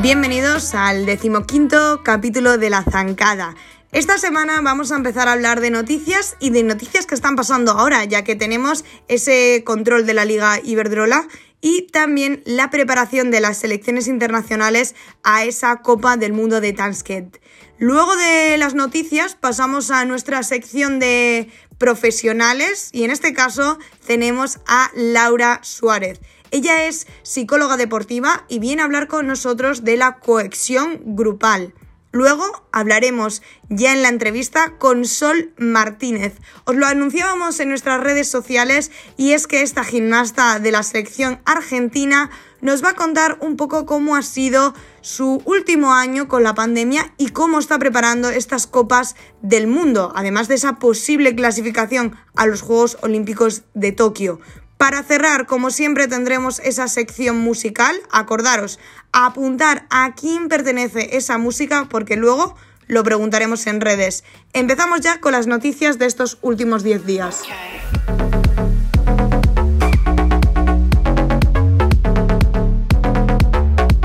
Bienvenidos al decimoquinto capítulo de La Zancada. Esta semana vamos a empezar a hablar de noticias y de noticias que están pasando ahora, ya que tenemos ese control de la Liga Iberdrola y también la preparación de las selecciones internacionales a esa Copa del Mundo de Tansket. Luego de las noticias pasamos a nuestra sección de profesionales y en este caso tenemos a Laura Suárez. Ella es psicóloga deportiva y viene a hablar con nosotros de la cohesión grupal. Luego hablaremos ya en la entrevista con Sol Martínez. Os lo anunciábamos en nuestras redes sociales y es que esta gimnasta de la selección argentina nos va a contar un poco cómo ha sido su último año con la pandemia y cómo está preparando estas copas del mundo, además de esa posible clasificación a los Juegos Olímpicos de Tokio. Para cerrar, como siempre, tendremos esa sección musical. Acordaros, apuntar a quién pertenece esa música porque luego lo preguntaremos en redes. Empezamos ya con las noticias de estos últimos 10 días.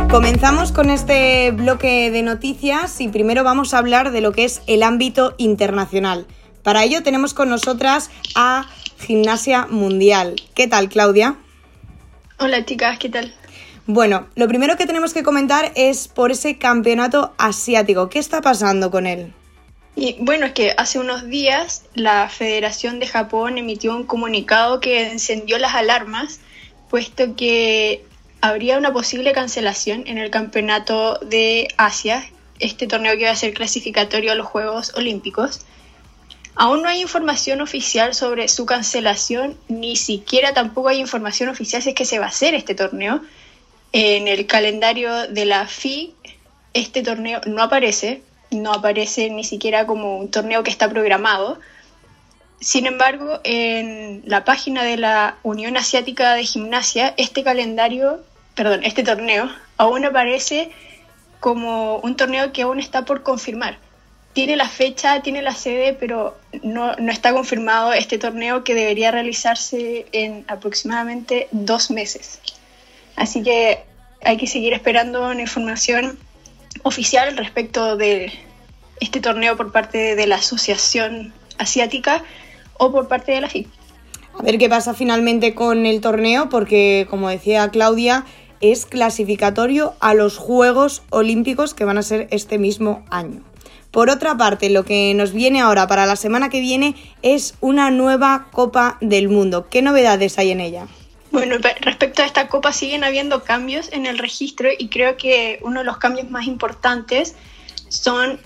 Comenzamos con este bloque de noticias y primero vamos a hablar de lo que es el ámbito internacional. Para ello tenemos con nosotras a Gimnasia Mundial. ¿Qué tal, Claudia? Hola, chicas, ¿qué tal? Bueno, lo primero que tenemos que comentar es por ese campeonato asiático. ¿Qué está pasando con él? Y bueno, es que hace unos días la Federación de Japón emitió un comunicado que encendió las alarmas, puesto que habría una posible cancelación en el campeonato de Asia, este torneo que va a ser clasificatorio a los Juegos Olímpicos. Aún no hay información oficial sobre su cancelación, ni siquiera tampoco hay información oficial si es que se va a hacer este torneo. En el calendario de la FI, este torneo no aparece, no aparece ni siquiera como un torneo que está programado. Sin embargo, en la página de la Unión Asiática de Gimnasia, este calendario, perdón, este torneo aún aparece como un torneo que aún está por confirmar tiene la fecha, tiene la sede, pero no, está confirmado este torneo que debería realizarse en aproximadamente dos meses. Así que hay que seguir esperando una información oficial respecto de este torneo por parte de la Asociación Asiática o por parte de la FIP. A ver qué pasa finalmente con el torneo, porque como decía Claudia, es clasificatorio a los Juegos Olímpicos que van a ser este mismo año. Por otra parte, lo que nos viene ahora para la semana que viene es una nueva Copa del Mundo. ¿Qué novedades hay en ella? Bueno, respecto a esta copa siguen habiendo cambios en el registro y creo que uno de los cambios más importantes son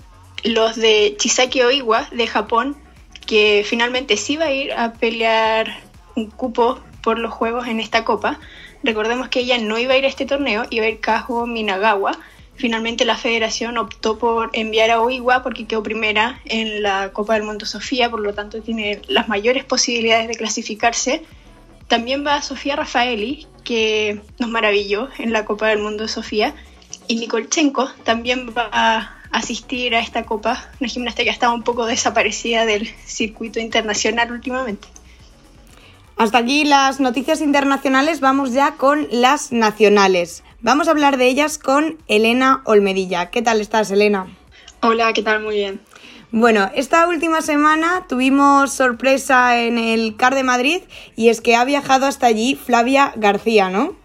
los de Chisaki Oiwa de Japón, que finalmente sí va a ir a pelear un cupo por los juegos en esta copa. Recordemos que ella no iba a ir a este torneo, iba a ir Kazuo Minagawa, Finalmente la federación optó por enviar a Oiwa porque quedó primera en la Copa del Mundo Sofía, por lo tanto tiene las mayores posibilidades de clasificarse. También va Sofía Rafaeli, que nos maravilló en la Copa del Mundo Sofía, y Nikolchenko también va asistir a esta Copa, una gimnasta que ha estado un poco desaparecida del circuito internacional últimamente. Hasta aquí las noticias internacionales, vamos ya con las nacionales. Vamos a hablar de ellas con Elena Olmedilla. ¿Qué tal estás, Elena? Hola, ¿qué tal? Muy bien. Bueno, esta última semana tuvimos sorpresa en el CAR de Madrid y es que ha viajado hasta allí Flavia García, ¿no?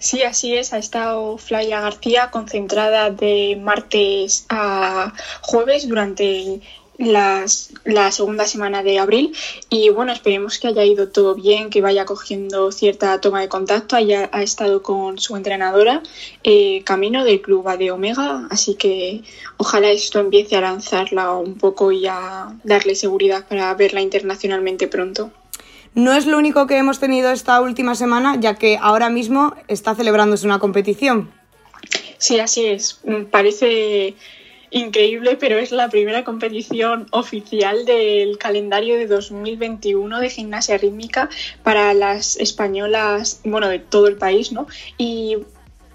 Sí, así es. Ha estado Flavia García concentrada de martes a jueves durante las, la segunda semana de abril y bueno, esperemos que haya ido todo bien, que vaya cogiendo cierta toma de contacto, haya ha estado con su entrenadora eh, camino del club de Omega, así que ojalá esto empiece a lanzarla un poco y a darle seguridad para verla internacionalmente pronto. No es lo único que hemos tenido esta última semana, ya que ahora mismo está celebrándose una competición. Sí, así es. Parece increíble, pero es la primera competición oficial del calendario de 2021 de gimnasia rítmica para las españolas, bueno, de todo el país, ¿no? Y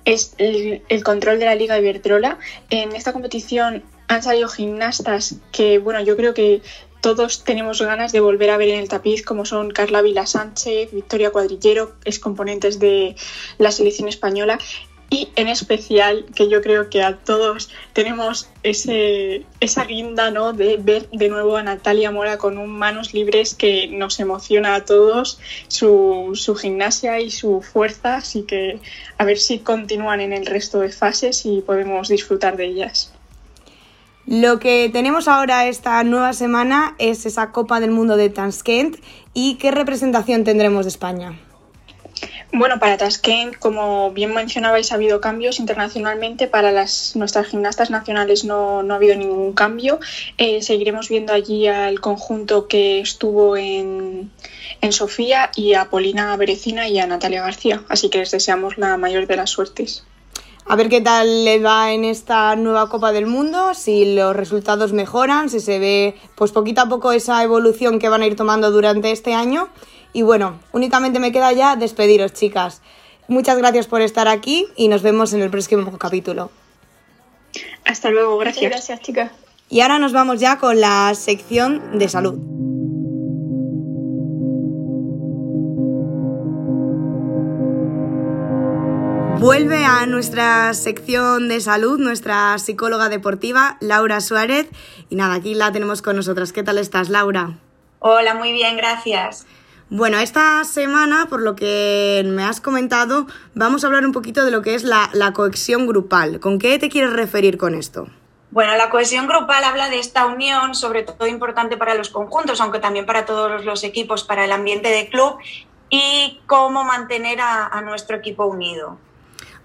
es el, control de la Liga Iberdrola. En esta competición han salido gimnastas que, bueno, yo creo que todos tenemos ganas de volver a ver en el tapiz, como son Carla Vila Sánchez, Victoria Cuadrillero, ex componentes de la selección española, y en especial que yo creo que a todos tenemos ese, esa guinda ¿no? de ver de nuevo a Natalia Mora con un manos libres que nos emociona a todos, su, su gimnasia y su fuerza, así que a ver si continúan en el resto de fases y podemos disfrutar de ellas. Lo que tenemos ahora esta nueva semana es esa Copa del Mundo de Tashkent y qué representación tendremos de España. Bueno, para Tashkent, como bien mencionabais, ha habido cambios internacionalmente. Para las, nuestras gimnastas nacionales no, no ha habido ningún cambio. Eh, seguiremos viendo allí al conjunto que estuvo en, en Sofía y a Polina Berecina y a Natalia García. Así que les deseamos la mayor de las suertes. A ver qué tal le va en esta nueva Copa del Mundo, si los resultados mejoran, si se ve pues poquito a poco esa evolución que van a ir tomando durante este año. Y bueno, únicamente me queda ya despediros, chicas. Muchas gracias por estar aquí y nos vemos en el próximo capítulo. Hasta luego, gracias. Muchas gracias, chicas. Y ahora nos vamos ya con la sección de salud. Vuelve a nuestra sección de salud nuestra psicóloga deportiva, Laura Suárez. Y nada, aquí la tenemos con nosotras. ¿Qué tal estás, Laura? Hola, muy bien, gracias. Bueno, esta semana, por lo que me has comentado, vamos a hablar un poquito de lo que es la, la cohesión grupal. ¿Con qué te quieres referir con esto? Bueno, la cohesión grupal habla de esta unión, sobre todo importante para los conjuntos, aunque también para todos los equipos, para el ambiente de club y cómo mantener a, a nuestro equipo unido.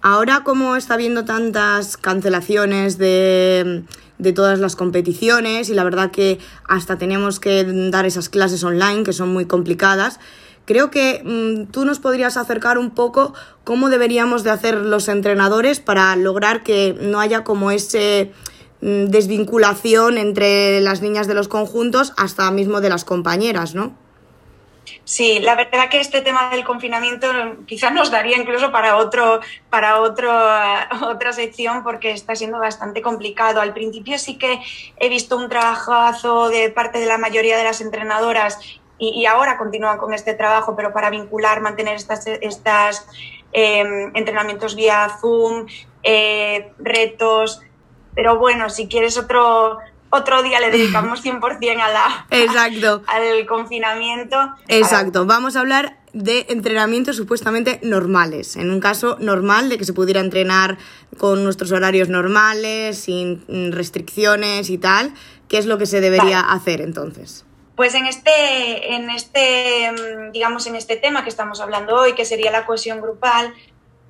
Ahora, como está habiendo tantas cancelaciones de, de, todas las competiciones y la verdad que hasta tenemos que dar esas clases online que son muy complicadas, creo que mmm, tú nos podrías acercar un poco cómo deberíamos de hacer los entrenadores para lograr que no haya como ese mmm, desvinculación entre las niñas de los conjuntos hasta mismo de las compañeras, ¿no? Sí, la verdad que este tema del confinamiento quizás nos daría incluso para otro, para otro, otra sección porque está siendo bastante complicado. Al principio sí que he visto un trabajazo de parte de la mayoría de las entrenadoras y, ahora continúan con este trabajo, pero para vincular, mantener estas, estas eh, entrenamientos vía Zoom, eh, retos. Pero bueno, si quieres otro, otro día le dedicamos 100% a la, Exacto. al confinamiento. Exacto, vamos a hablar de entrenamientos supuestamente normales, en un caso normal de que se pudiera entrenar con nuestros horarios normales, sin restricciones y tal, ¿qué es lo que se debería vale. hacer entonces? Pues en este, en este, digamos, en este tema que estamos hablando hoy, que sería la cohesión grupal,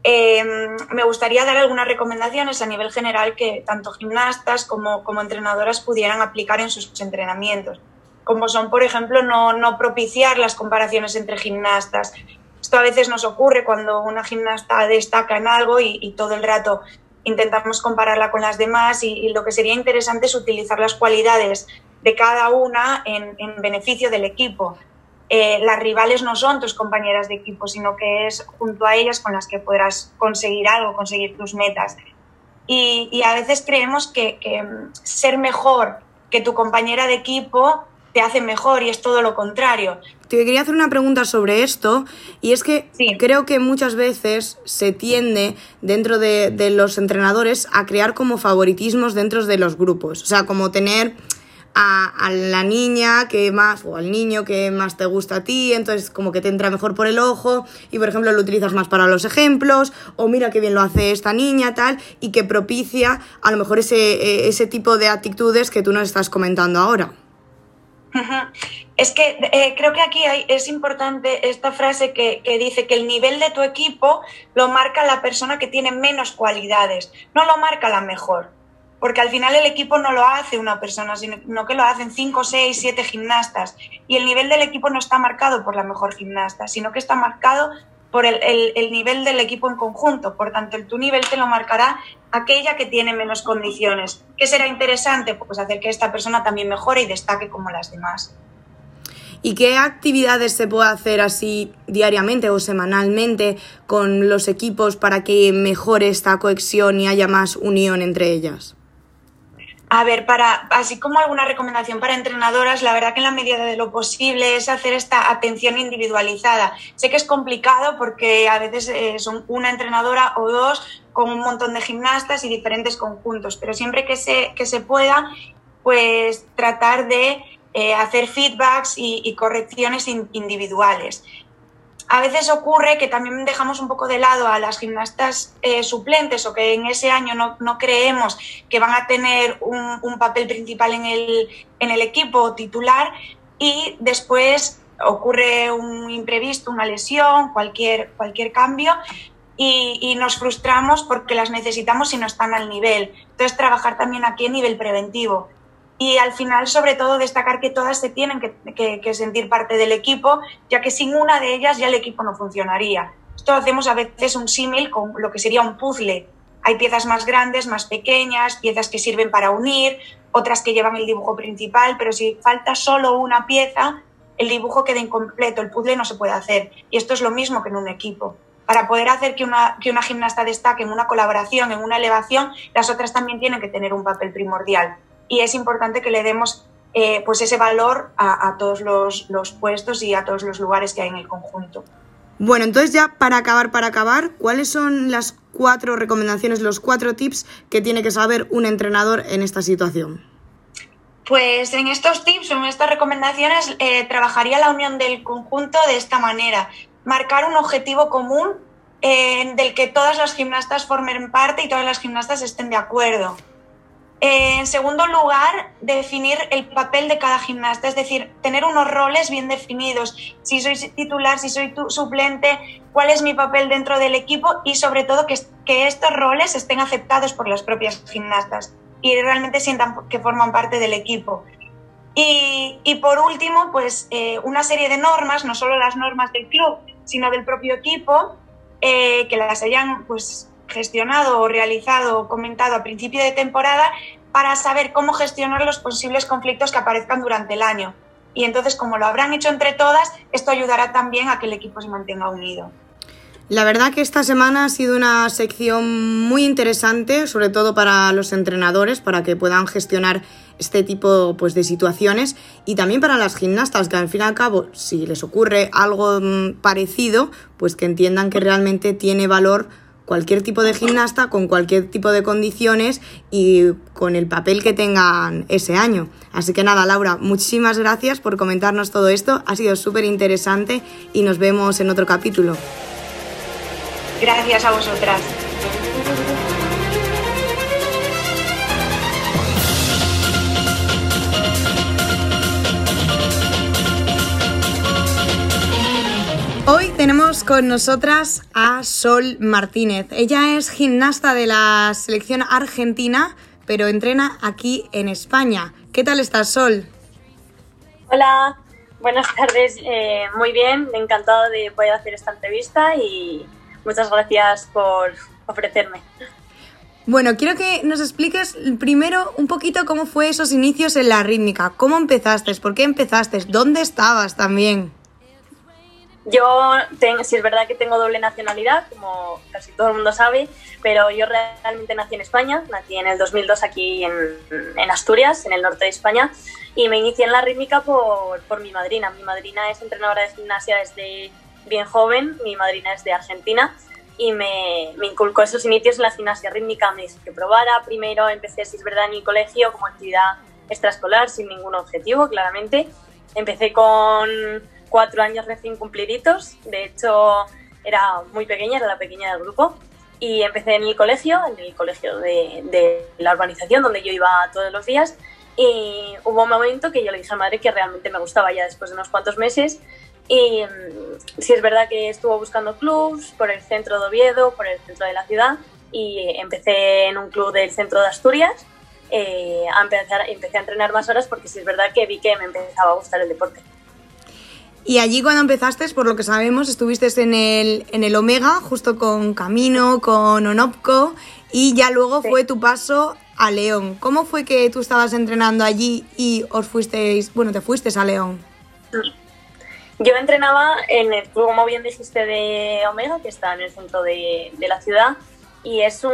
eh, me gustaría dar algunas recomendaciones a nivel general que tanto gimnastas como, como, entrenadoras pudieran aplicar en sus entrenamientos, como son, por ejemplo, no, no, propiciar las comparaciones entre gimnastas. Esto a veces nos ocurre cuando una gimnasta destaca en algo y, todo el rato intentamos compararla con las demás y, lo que sería interesante es utilizar las cualidades de cada una en beneficio del equipo eh, las rivales no son tus compañeras de equipo, sino que es junto a ellas con las que podrás conseguir algo, conseguir tus metas. Y, y a veces creemos que, que, ser mejor que tu compañera de equipo te hace mejor y es todo lo contrario. Te quería hacer una pregunta sobre esto y es que sí. creo que muchas veces se tiende dentro de, de los entrenadores a crear como favoritismos dentro de los grupos, o sea, como tener a, la niña que más, o al niño que más te gusta a ti, entonces como que te entra mejor por el ojo y por ejemplo lo utilizas más para los ejemplos, o mira qué bien lo hace esta niña, tal, y que propicia a lo mejor ese, ese tipo de actitudes que tú nos estás comentando ahora. Es que eh, creo que aquí hay, es importante esta frase que, que, dice que el nivel de tu equipo lo marca la persona que tiene menos cualidades, no lo marca la mejor porque al final el equipo no lo hace una persona, sino que lo hacen cinco, seis, siete gimnastas. Y el nivel del equipo no está marcado por la mejor gimnasta, sino que está marcado por el nivel del equipo en conjunto. Por tanto, el, tu nivel te lo marcará aquella que tiene menos condiciones. ¿Qué será interesante? Pues hacer que esta persona también mejore y destaque como las demás. ¿Y qué actividades se puede hacer así diariamente o semanalmente con los equipos para que mejore esta cohesión y haya más unión entre ellas? A ver, para, así como alguna recomendación para entrenadoras, la verdad que en la medida de lo posible es hacer esta atención individualizada. Sé que es complicado porque a veces eh, son una entrenadora o dos con un montón de gimnastas y diferentes conjuntos, pero siempre que se, que se pueda, pues tratar de eh, hacer feedbacks y, y correcciones individuales a veces ocurre que también dejamos un poco de lado a las gimnastas eh, suplentes o que en ese año no, creemos que van a tener un, papel principal en el, en el, equipo titular y después ocurre un imprevisto, una lesión, cualquier, cualquier cambio y, y, nos frustramos porque las necesitamos y no están al nivel. Entonces, trabajar también aquí a nivel preventivo y al final, sobre todo, destacar que todas se tienen que, sentir parte del equipo, ya que sin una de ellas ya el equipo no funcionaría. Esto hacemos a veces un símil con lo que sería un puzzle. Hay piezas más grandes, más pequeñas, piezas que sirven para unir, otras que llevan el dibujo principal, pero si falta solo una pieza, el dibujo queda incompleto, el puzzle no se puede hacer. Y esto es lo mismo que en un equipo. Para poder hacer que una, que una gimnasta destaque en una colaboración, en una elevación, las otras también tienen que tener un papel primordial y es importante que le demos eh, pues ese valor a, todos los, los, puestos y a todos los lugares que hay en el conjunto. Bueno, entonces ya para acabar, para acabar, ¿cuáles son las cuatro recomendaciones, los cuatro tips que tiene que saber un entrenador en esta situación? Pues en estos tips en estas recomendaciones eh, trabajaría la unión del conjunto de esta manera. Marcar un objetivo común eh, del que todas las gimnastas formen parte y todas las gimnastas estén de acuerdo. En segundo lugar, definir el papel de cada gimnasta, es decir, tener unos roles bien definidos. Si soy titular, si soy suplente, cuál es mi papel dentro del equipo y sobre todo que, estos roles estén aceptados por las propias gimnastas y realmente sientan que forman parte del equipo. Y, y por último, pues eh, una serie de normas, no solo las normas del club, sino del propio equipo, eh, que las hayan pues gestionado o realizado o comentado a principio de temporada para saber cómo gestionar los posibles conflictos que aparezcan durante el año. Y entonces, como lo habrán hecho entre todas, esto ayudará también a que el equipo se mantenga unido. La verdad que esta semana ha sido una sección muy interesante, sobre todo para los entrenadores, para que puedan gestionar este tipo pues, de situaciones y también para las gimnastas, que al fin y al cabo, si les ocurre algo mm, parecido, pues que entiendan que realmente tiene valor cualquier tipo de gimnasta con cualquier tipo de condiciones y con el papel que tengan ese año. Así que nada, Laura, muchísimas gracias por comentarnos todo esto. Ha sido súper interesante y nos vemos en otro capítulo. Gracias a vosotras. Tenemos con nosotras a Sol Martínez. Ella es gimnasta de la selección argentina, pero entrena aquí en España. ¿Qué tal estás, Sol? Hola, buenas tardes. Eh, muy bien, encantado de poder hacer esta entrevista y muchas gracias por ofrecerme. Bueno, quiero que nos expliques primero un poquito cómo fue esos inicios en la rítmica. ¿Cómo empezaste? ¿Por qué empezaste? ¿Dónde estabas también? Yo, tengo, es verdad que tengo doble nacionalidad, como casi todo el mundo sabe, pero yo realmente nací en España, nací en el 2002 aquí en, Asturias, en el norte de España, y me inicié en la rítmica por, por, mi madrina. Mi madrina es entrenadora de gimnasia desde bien joven, mi madrina es de Argentina, y me, me inculcó esos inicios en la gimnasia rítmica, me dijo que probara. Primero empecé, si es verdad, en mi colegio como actividad extraescolar, sin ningún objetivo, claramente. Empecé con cuatro años recién cumpliditos. De hecho, era muy pequeña, era la pequeña del grupo. Y empecé en el colegio, en el colegio de, de la urbanización, donde yo iba todos los días. Y hubo un momento que yo le dije a madre que realmente me gustaba ya después de unos cuantos meses. Y mm, sí es verdad que estuvo buscando clubs por el centro de Oviedo, por el centro de la ciudad. Y empecé en un club del centro de Asturias. Eh, a empezar, empecé a entrenar más horas porque sí es verdad que vi que me empezaba a gustar el deporte. Y allí cuando empezaste, por lo que sabemos, estuviste en el, en el Omega, justo con Camino, con Onopco, y ya luego fue tu paso a León. ¿Cómo fue que tú estabas entrenando allí y os fuisteis, bueno, te fuiste a León? Yo entrenaba en el club, como bien dijiste, de Omega, que está en el centro de, de la ciudad, y es un,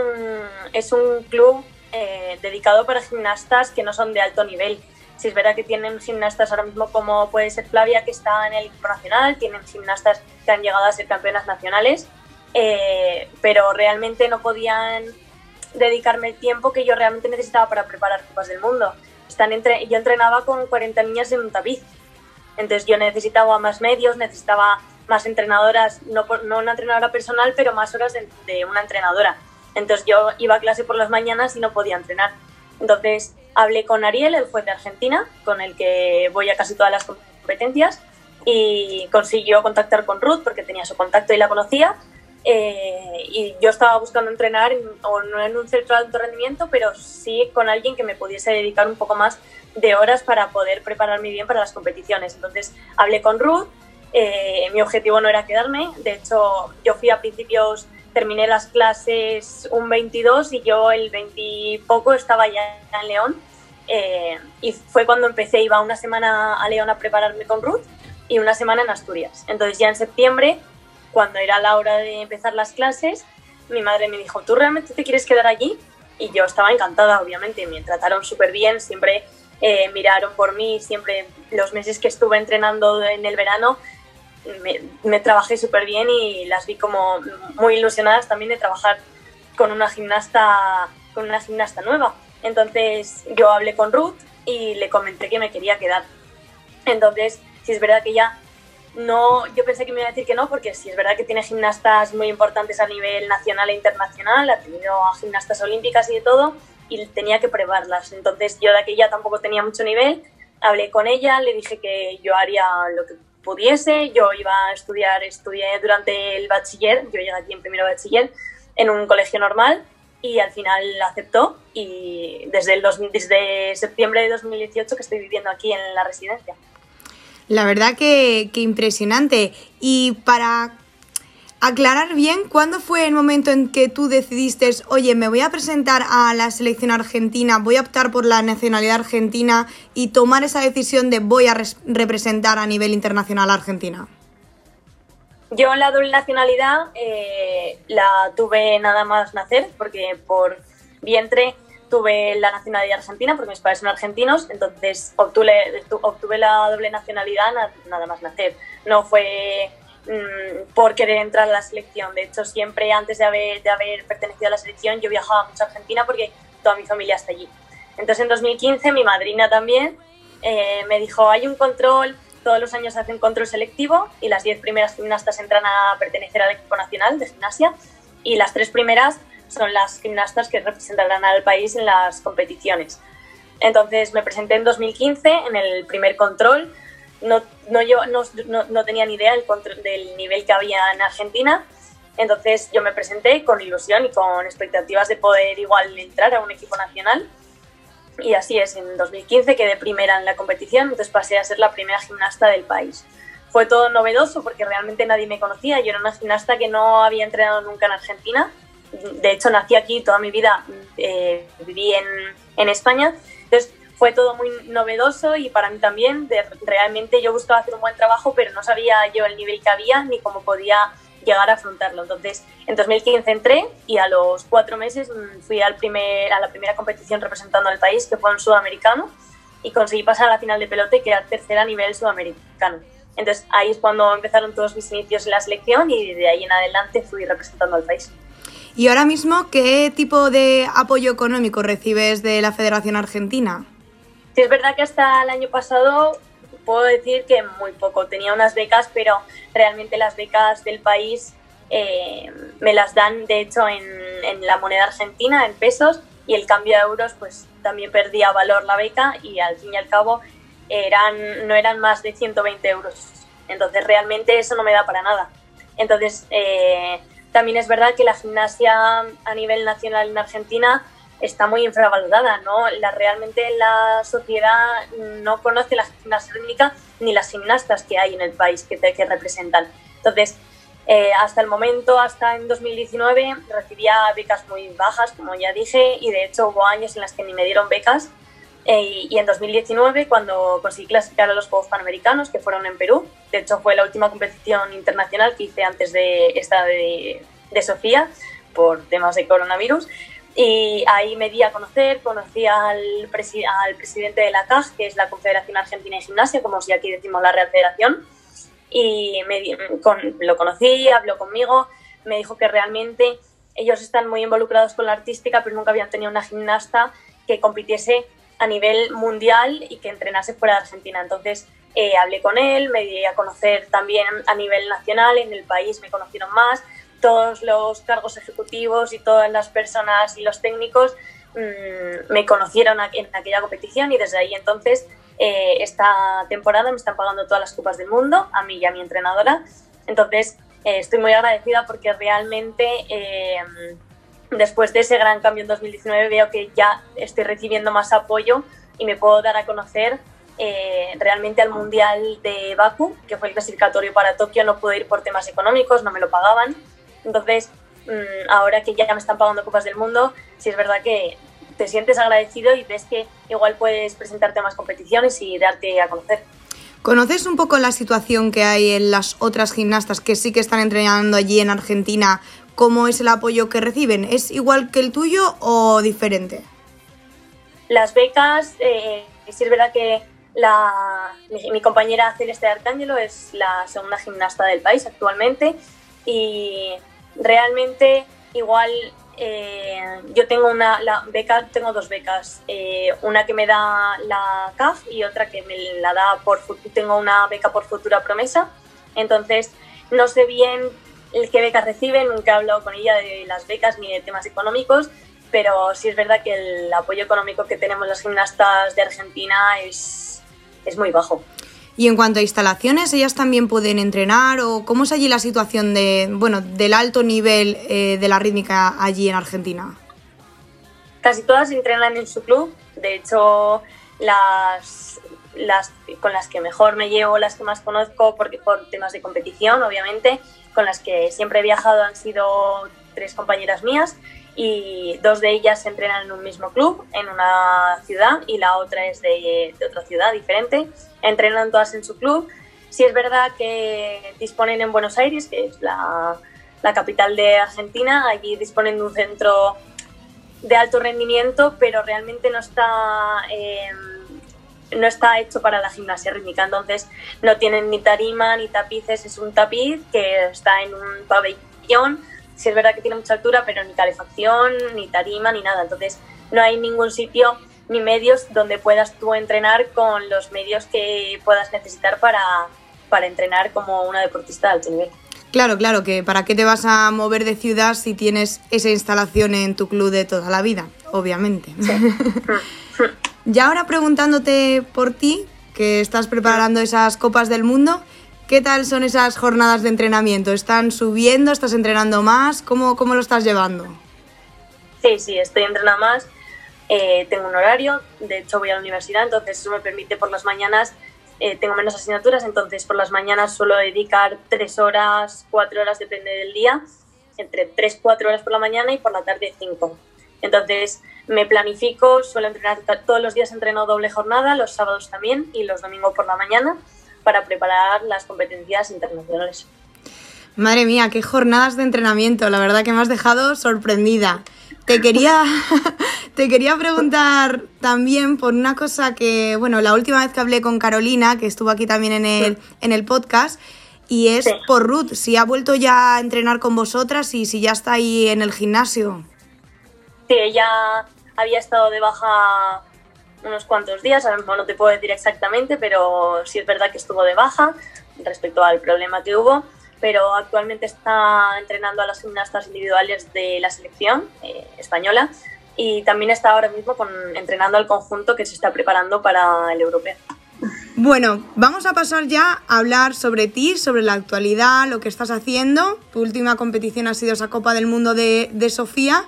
es un club eh, dedicado para gimnastas que no son de alto nivel. Si es verdad que tienen gimnastas ahora mismo como puede ser Flavia, que está en el equipo nacional, tienen gimnastas que han llegado a ser campeonas nacionales, eh, pero realmente no podían dedicarme el tiempo que yo realmente necesitaba para preparar Copas del Mundo. Están entre, yo entrenaba con 40 niñas en un tapiz, entonces yo necesitaba más medios, necesitaba más entrenadoras, no, no una entrenadora personal, pero más horas de, una entrenadora. Entonces yo iba a clase por las mañanas y no podía entrenar. Entonces hablé con Ariel, el juez de Argentina, con el que voy a casi todas las competencias, y consiguió contactar con Ruth porque tenía su contacto y la conocía. Eh, y yo estaba buscando entrenar, o no en un centro de alto rendimiento, pero sí con alguien que me pudiese dedicar un poco más de horas para poder prepararme bien para las competiciones. Entonces hablé con Ruth, eh, mi objetivo no era quedarme, de hecho yo fui a principios, terminé las clases un 22 y yo el 20 y poco estaba ya en León eh, y fue cuando empecé, iba una semana a León a prepararme con Ruth y una semana en Asturias. Entonces ya en septiembre cuando era la hora de empezar las clases, mi madre me dijo, ¿tú realmente te quieres quedar allí? Y yo estaba encantada, obviamente, me trataron súper bien, siempre eh, miraron por mí, siempre los meses que estuve entrenando en el verano, me, me trabajé súper bien y las vi como muy ilusionadas también de trabajar con una gimnasta, con una gimnasta nueva. Entonces yo hablé con Ruth y le comenté que me quería quedar. Entonces, si es verdad que ya no, yo pensé que me iba a decir que no, porque sí es verdad que tiene gimnastas muy importantes a nivel nacional e internacional, ha tenido a gimnastas olímpicas y de todo, y tenía que probarlas. Entonces yo de aquella tampoco tenía mucho nivel, hablé con ella, le dije que yo haría lo que pudiese, yo iba a estudiar, estudié durante el bachiller, yo llegué aquí en primero bachiller, en un colegio normal, y al final aceptó, y desde, desde septiembre de 2018 que estoy viviendo aquí en la residencia. La verdad que, que impresionante. Y para aclarar bien, ¿cuándo fue el momento en que tú decidiste, oye, me voy a presentar a la selección argentina, voy a optar por la nacionalidad argentina y tomar esa decisión de voy a representar a nivel internacional a Argentina? Yo la doble nacionalidad eh, la tuve nada más nacer, porque por vientre tuve la nacionalidad argentina porque mis padres son argentinos, entonces obtuve, obtuve la doble nacionalidad nada más nacer. No fue mmm, por querer entrar a la selección. De hecho, siempre antes de haber, de haber pertenecido a la selección yo viajaba mucho a Argentina porque toda mi familia está allí. Entonces en 2015 mi madrina también eh, me dijo, hay un control, todos los años hace un control selectivo y las 10 primeras gimnastas entran a pertenecer al equipo nacional de gimnasia y las tres primeras son las gimnastas que representarán al país en las competiciones. Entonces me presenté en 2015 en el primer control. No, no, yo, no, no, tenía ni idea del, nivel que había en Argentina. Entonces yo me presenté con ilusión y con expectativas de poder igual entrar a un equipo nacional. Y así es, en 2015 quedé primera en la competición, entonces pasé a ser la primera gimnasta del país. Fue todo novedoso porque realmente nadie me conocía. Yo era una gimnasta que no había entrenado nunca en Argentina de hecho nací aquí, toda mi vida eh, viví en, en, España, fue todo muy novedoso y para mí también, de, realmente yo buscaba hacer un buen trabajo, pero no sabía yo el nivel que había ni cómo podía llegar a afrontarlo. Entonces, en 2015 entré y a los cuatro meses mm, fui al primer, a la primera competición representando al país, que fue un sudamericano, y conseguí pasar a la final de pelote, que era tercera a nivel sudamericano. Entonces, ahí es cuando empezaron todos mis inicios en la selección y de ahí en adelante fui representando al país. ¿Y ahora mismo qué tipo de apoyo económico recibes de la Federación Argentina? Sí, es verdad que hasta el año pasado puedo decir que muy poco. Tenía unas becas, pero realmente las becas del país eh, me las dan, de hecho, en, en, la moneda argentina, en pesos, y el cambio de euros, pues también perdía valor la beca y al fin y al cabo eran, no eran más de 120 euros. Entonces realmente eso no me da para nada. Entonces, eh, también es verdad que la gimnasia a nivel nacional en Argentina está muy infravalorada, ¿no? La, realmente la sociedad no conoce la gimnasia rítmica ni las gimnastas que hay en el país que, te, que representan. Entonces, eh, hasta el momento, hasta en 2019, recibía becas muy bajas, como ya dije, y de hecho hubo años en los que ni me dieron becas. Eh, y en 2019, cuando conseguí clasificar a los Juegos Panamericanos, que fueron en Perú, de hecho fue la última competición internacional que hice antes de esta de, de Sofía, por temas de coronavirus, y ahí me di a conocer, conocí al, al presidente de la CAG, que es la Confederación Argentina de Gimnasia, como si aquí decimos la Real Federación, y me, lo conocí, habló conmigo, me dijo que realmente ellos están muy involucrados con la artística, pero nunca habían tenido una gimnasta que compitiese a nivel mundial y que entrenase fuera de Argentina. Entonces eh, hablé con él, me di a conocer también a nivel nacional, en el país me conocieron más, todos los cargos ejecutivos y todas las personas y los técnicos mm, me conocieron en aquella competición y desde ahí entonces eh, esta temporada me están pagando todas las copas del mundo, a mí y a mi entrenadora. Entonces eh, estoy muy agradecida porque realmente eh, después de ese gran cambio en 2019 veo que ya estoy recibiendo más apoyo y me puedo dar a conocer realmente al Mundial de Baku, que fue el clasificatorio para Tokio, no pude ir por temas económicos, no me lo pagaban. Entonces, mm, ahora que ya me están pagando Copas del Mundo, sí es verdad que te sientes agradecido y ves que igual puedes presentarte a más competiciones y darte a conocer. ¿Conoces un poco la situación que hay en las otras gimnastas que sí que están entrenando allí en Argentina? ¿Cómo es el apoyo que reciben? ¿Es igual que el tuyo o diferente? Las becas, eh, sí es verdad que la, mi, mi, compañera Celeste Arcángelo es la segunda gimnasta del país actualmente y realmente igual eh, yo tengo una beca, tengo dos becas, eh, una que me da la CAF y otra que me la da por tengo una beca por futura promesa. Entonces no sé bien qué becas reciben, nunca he hablado con ella de las becas ni de temas económicos, pero sí es verdad que el apoyo económico que tenemos las gimnastas de Argentina es, es muy bajo. Y en cuanto a instalaciones, ¿ellas también pueden entrenar? ¿O cómo es allí la situación de, bueno, del alto nivel eh, de la rítmica allí en Argentina? Casi todas entrenan en su club. De hecho, las, las con las que mejor me llevo, las que más conozco, porque por temas de competición, obviamente, con las que siempre he viajado han sido tres compañeras mías y dos de ellas entrenan en un mismo club, en una ciudad, y la otra es de, de otra ciudad diferente. Entrenan todas en su club. Sí es verdad que disponen en Buenos Aires, que es la, la capital de Argentina, allí disponen de un centro de alto rendimiento, pero realmente no está, eh, no está hecho para la gimnasia rítmica. Entonces no tienen ni tarima ni tapices, es un tapiz que está en un pabellón sí es verdad que tiene mucha altura, pero ni calefacción, ni tarima, ni nada. Entonces no hay ningún sitio ni medios donde puedas tú entrenar con los medios que puedas necesitar para, para entrenar como una deportista de alto nivel. Claro, claro, que para qué te vas a mover de ciudad si tienes esa instalación en tu club de toda la vida, obviamente. ya ahora preguntándote por ti, que estás preparando esas copas del mundo, ¿Qué tal son esas jornadas de entrenamiento? ¿Están subiendo? ¿Estás entrenando más? ¿Cómo, cómo lo estás llevando? Sí, sí, estoy entrenando más. Eh, tengo un horario, de hecho voy a la universidad, entonces eso me permite por las mañanas, eh, tengo menos asignaturas, entonces por las mañanas suelo dedicar tres horas, cuatro horas, depende del día, entre tres, cuatro horas por la mañana y por la tarde cinco. Entonces me planifico, suelo entrenar todos los días, entreno doble jornada, los sábados también y los domingos por la mañana para preparar las competencias internacionales. Madre mía, qué jornadas de entrenamiento, la verdad que me has dejado sorprendida. Te quería, te quería preguntar también por una cosa que, bueno, la última vez que hablé con Carolina, que estuvo aquí también en el, en el podcast, y es por Ruth, si ha vuelto ya a entrenar con vosotras y si ya está ahí en el gimnasio. Sí, ella había estado de baja unos cuantos días, ahora mismo no te puedo decir exactamente, pero sí es verdad que estuvo de baja respecto al problema que hubo, pero actualmente está entrenando a las gimnastas individuales de la selección eh, española y también está ahora mismo con, entrenando al conjunto que se está preparando para el europeo. Bueno, vamos a pasar ya a hablar sobre ti, sobre la actualidad, lo que estás haciendo. Tu última competición ha sido esa Copa del Mundo de, de Sofía.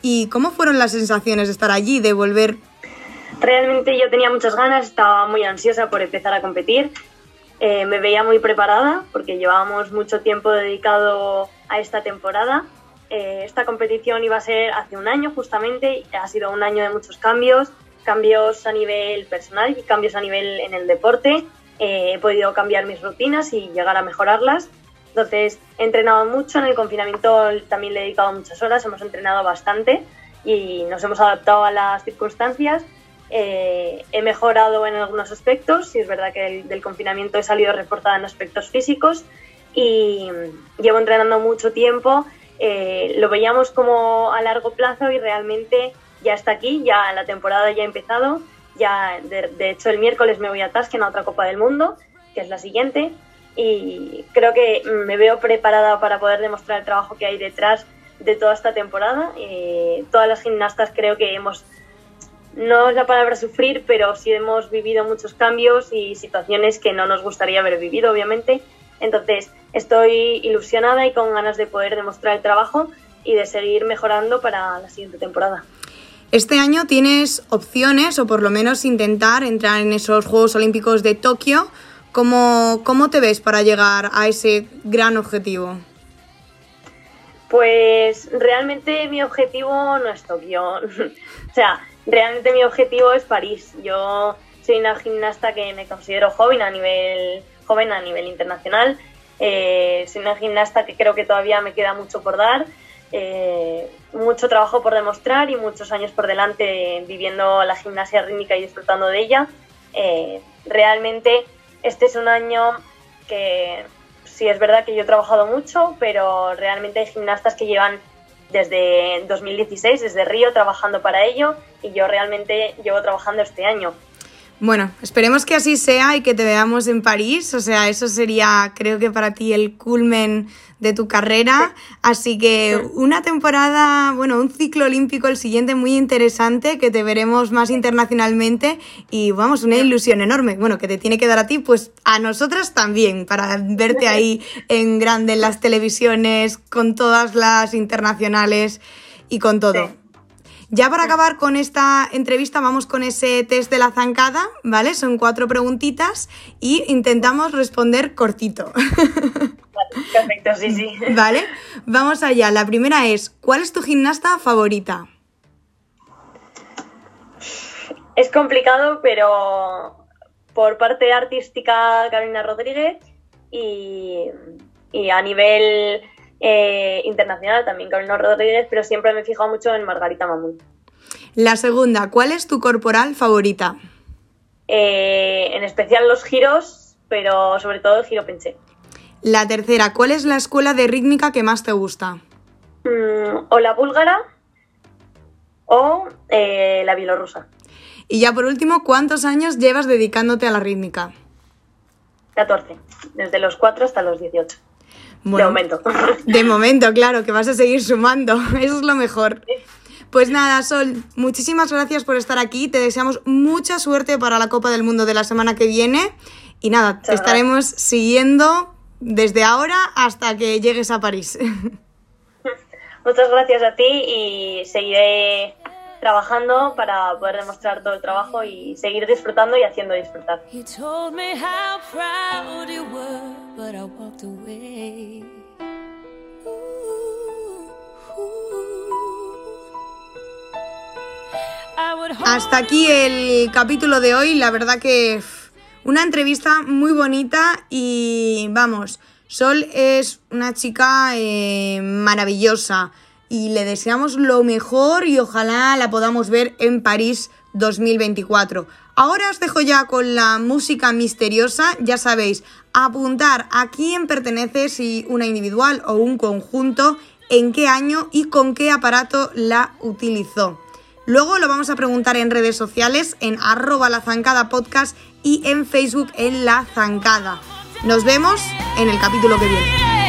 ¿Y cómo fueron las sensaciones de estar allí, de volver Realmente yo tenía muchas ganas, estaba muy ansiosa por empezar a competir. Eh, me veía muy preparada porque llevábamos mucho tiempo dedicado a esta temporada. Eh, esta competición iba a ser hace un año justamente, ha sido un año de muchos cambios, cambios a nivel personal y cambios a nivel en el deporte. Eh, he podido cambiar mis rutinas y llegar a mejorarlas. Entonces he entrenado mucho, en el confinamiento también le he dedicado muchas horas, hemos entrenado bastante y nos hemos adaptado a las circunstancias. Eh, he mejorado en algunos aspectos, y es verdad que del confinamiento he salido reportada en aspectos físicos y llevo entrenando mucho tiempo. Eh, lo veíamos como a largo plazo y realmente ya está aquí, ya la temporada ya ha empezado. Ya, de, hecho, el miércoles me voy a Tasken a otra Copa del Mundo, que es la siguiente, y creo que me veo preparada para poder demostrar el trabajo que hay detrás de toda esta temporada. Eh, todas las gimnastas creo que hemos, no es la palabra sufrir, pero sí hemos vivido muchos cambios y situaciones que no nos gustaría haber vivido, obviamente. Entonces, estoy ilusionada y con ganas de poder demostrar el trabajo y de seguir mejorando para la siguiente temporada. Este año tienes opciones, o por lo menos intentar entrar en esos Juegos Olímpicos de Tokio. ¿Cómo, cómo te ves para llegar a ese gran objetivo? Pues realmente mi objetivo no es Tokio. o sea, realmente mi objetivo es París. Yo soy una gimnasta que me considero joven a nivel, joven a nivel internacional. Eh, soy una gimnasta que creo que todavía me queda mucho por dar. Eh, mucho trabajo por demostrar y muchos años por delante viviendo la gimnasia rítmica y disfrutando de ella. Eh, realmente este es un año que sí es verdad que yo he trabajado mucho, pero realmente hay gimnastas que llevan desde 2016, desde Río, trabajando para ello y yo realmente llevo trabajando este año. Bueno, esperemos que así sea y que te veamos en París. O sea, eso sería, creo que para ti, el culmen de tu carrera. Así que una temporada, bueno, un ciclo olímpico, el siguiente muy interesante, que te veremos más internacionalmente y vamos, una ilusión enorme. Bueno, que te tiene que dar a ti, pues a nosotras también, para verte ahí en grande en las televisiones, con todas las internacionales y con todo. Ya para acabar con esta entrevista vamos con ese test de la zancada, ¿vale? Son cuatro preguntitas y intentamos responder cortito. Perfecto, sí, sí. Vale, vamos allá. La primera es, ¿cuál es tu gimnasta favorita? Es complicado, pero por parte artística Carolina Rodríguez y, y a nivel eh, internacional también Carolina Rodríguez, pero siempre me he fijado mucho en Margarita Mamún. La segunda, ¿cuál es tu corporal favorita? Eh, en especial los giros, pero sobre todo el giro penché. La tercera, ¿cuál es la escuela de rítmica que más te gusta? Mm, o la búlgara o eh, la bielorrusa. Y ya por último, ¿cuántos años llevas dedicándote a la rítmica? 14, desde los 4 hasta los 18 de momento. De momento, claro, que vas a seguir sumando. Eso es lo mejor. Pues nada, Sol, muchísimas gracias por estar aquí. Te deseamos mucha suerte para la Copa del Mundo de la semana que viene. Y nada, te estaremos siguiendo desde ahora hasta que llegues a París. Muchas gracias a ti y seguiré trabajando para poder demostrar todo el trabajo y seguir disfrutando y haciendo disfrutar. Hasta aquí el capítulo de hoy, la verdad que una entrevista muy bonita y vamos, Sol es una chica eh, maravillosa y le deseamos lo mejor y ojalá la podamos ver en París 2024. Ahora os dejo ya con la música misteriosa, ya sabéis, apuntar a quién pertenece, si una individual o un conjunto, en qué año y con qué aparato la utilizó. Luego lo vamos a preguntar en redes sociales, en arroba la zancada podcast y en Facebook en la zancada. Nos vemos en el capítulo que viene.